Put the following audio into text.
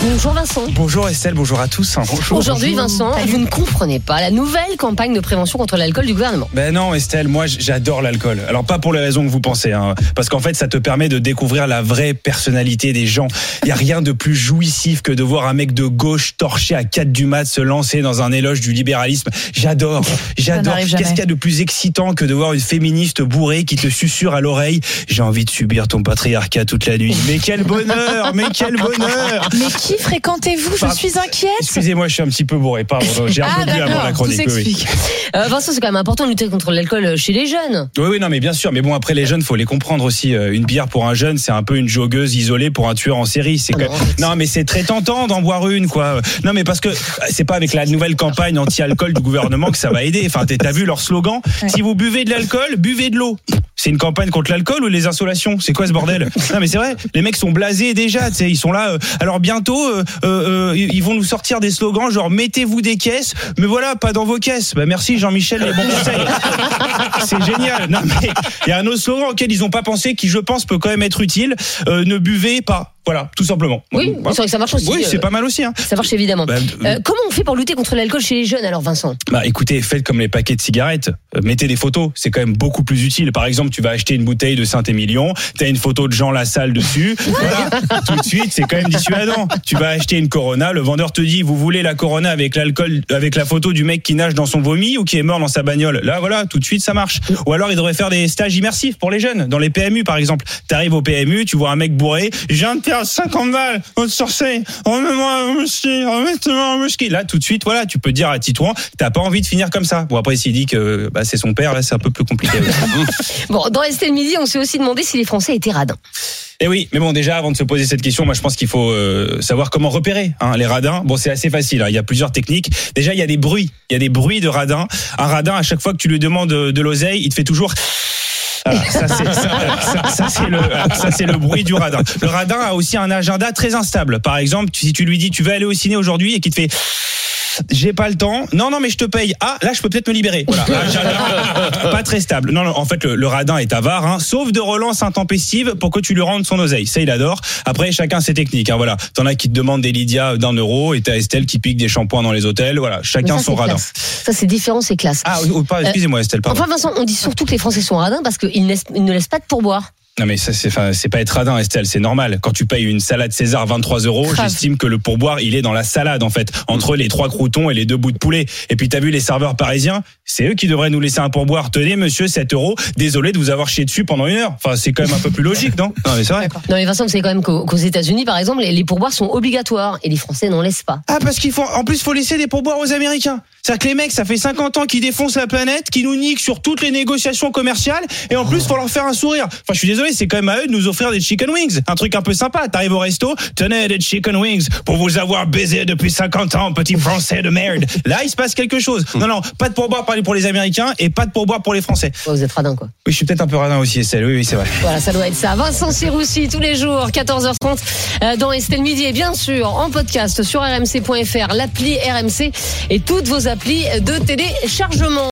Bonjour Vincent. Bonjour Estelle, bonjour à tous. Bonjour. Aujourd'hui Vincent, vous ne comprenez pas la nouvelle campagne de prévention contre l'alcool du gouvernement. Ben non Estelle, moi j'adore l'alcool. Alors pas pour les raisons que vous pensez, hein, parce qu'en fait ça te permet de découvrir la vraie personnalité des gens. Il y a rien de plus jouissif que de voir un mec de gauche torché à 4 du mat se lancer dans un éloge du libéralisme. J'adore, j'adore. Qu'est-ce qu'il y a de plus excitant que de voir une féministe bourrée qui te susurre à l'oreille J'ai envie de subir ton patriarcat toute la nuit. Mais quel bonheur, mais quel bonheur Mais qui fréquentez-vous Je suis inquiète. Excusez-moi, je suis un petit peu bourré, pardon. J'ai un Ah peu bu avant la tout chronique. oui. Euh, Vincent, c'est quand même important de lutter contre l'alcool chez les jeunes. Oui, oui, non, mais bien sûr. Mais bon, après, les jeunes, faut les comprendre aussi. Euh, Une bière pour un jeune, c'est un peu une joggeuse isolée pour un tueur en série. C'est Ah que- non, en fait. non, mais c'est très tentant d'en boire une, quoi. Non, mais parce que euh, c'est pas avec la nouvelle campagne anti-alcool du gouvernement que ça va aider. Enfin, t'as t'as vu leur slogan? Si vous buvez de l'alcool, buvez de l'eau. C'est une campagne contre l'alcool ou les insolations? C'est quoi ce bordel? Non, mais c'est vrai. Les mecs sont blasés déjà. Tu sais, ils sont là. euh, alors bientôt, euh, euh, ils vont nous sortir des slogans genre mettez-vous des caisses, mais voilà, pas dans vos caisses. Bah merci Jean-Michel, les bons conseils. C'est génial. Non mais il y a un autre slogan auquel ils n'ont pas pensé, qui je pense peut quand même être utile. Ne buvez pas. Voilà, tout simplement. Oui, Voilà. c'est vrai que ça marche aussi. Oui, c'est euh, pas mal aussi. Hein. Ça marche évidemment. Bah, Euh, comment on fait pour lutter contre l'alcool chez les jeunes alors Vincent? Bah écoutez, faites comme les paquets de cigarettes, Euh, mettez des photos, c'est quand même beaucoup plus utile. Par exemple, tu vas acheter une bouteille de Saint-Émilion, t'as une photo de Jean Lassalle dessus, voilà, tout de suite c'est quand même dissuadant. Tu vas acheter une Corona, le vendeur te dit vous voulez la Corona avec l'alcool, avec la photo du mec qui nage dans son vomi ou qui est mort dans sa bagnole? Là voilà, tout de suite ça marche. Ou alors il devrait faire des stages immersifs pour les jeunes, dans les PMU par exemple. T'arrives au PMU, tu vois un mec bourré, j'ai un père 50 balles, on te sortait, remets-moi un whisky, remets-moi un whisky. Là tout de suite, voilà, tu peux dire à Titouan, t'as pas envie de finir comme ça. Bon après s'il dit que bah, c'est son père, là c'est un peu plus compliqué. Bon, dans Estelle Midi, on s'est aussi demandé si les Français étaient radins. Eh oui, mais bon, déjà, avant de se poser cette question, moi, je pense qu'il faut euh, savoir comment repérer hein, les radins. Bon, c'est assez facile. hein, Il y a plusieurs techniques. Déjà, il y a des bruits. Il y a des bruits de radins. Un radin, à chaque fois que tu lui demandes de, de l'oseille, il te fait toujours. Ça c'est le le bruit du radin. Le radin a aussi un agenda très instable. Par exemple, si tu lui dis tu veux aller au ciné aujourd'hui et qu'il te fait j'ai pas le temps. Non, non, mais je te paye. Ah, là, je peux peut-être me libérer. Voilà. Agenda pas très stable. Non, non, en fait, le, le radin est avare, hein, sauf de relance intempestive pour que tu lui rendes son oseille. Ça, il adore. Après, chacun ses techniques. Hein, voilà. T'en as qui te demandent des Lydia d'un euro et t'as Estelle qui pique des shampoings dans les hôtels. Voilà. Chacun ça, son c'est radin. classe. Ça, c'est différent, c'est classe. Ah, ou- ou pas, excusez-moi, Estelle, pardon. Enfin Vincent, on dit surtout que les Français sont radins parce qu'ils ne laissent pas de pourboire. Non mais ça c'est enfin, c'est pas être radin Estelle, c'est normal. Quand tu payes une salade César 23 euros, j'estime que le pourboire il est dans la salade en fait, entre les trois croutons et les deux bouts de poulet. Et puis t'as vu les serveurs parisiens, c'est eux qui devraient nous laisser un pourboire. Tenez monsieur 7 euros, désolé de vous avoir chié dessus pendant une heure. Enfin c'est quand même un peu plus logique non? Non mais c'est vrai. Non mais Vincent, vous savez quand même qu'aux États-Unis, par exemple, les, les pourboires sont obligatoires et les Français n'en laissent pas. Ah parce qu'il faut en plus faut laisser des pourboires aux Américains. C'est-à-dire que les mecs, ça fait 50 ans qu'ils défoncent la planète, qu'ils nous niquent sur toutes les négociations commerciales, et en plus, faut leur faire un sourire. Enfin, je suis désolé, c'est quand même à eux de nous offrir des chicken wings. Un truc un peu sympa. T'arrives au resto, tenez des chicken wings pour vous avoir baisé depuis 50 ans, petit français de merde. Là, il se passe quelque chose. Non, non, pas de pourboire pour les- pour les Américains et pas de pourboire pour les Français. Ouais, Vous êtes radins quoi. Oui, je suis peut-être un peu radin aussi, Estelle. Oui, oui, c'est vrai. Voilà, ça doit être ça. Vincent Siroussi, tous les jours, 14h30, euh, dans Estelle Midi. Et bien sûr, en podcast sur rmc.fr, l'appli RMC et toutes vos applis de téléchargement.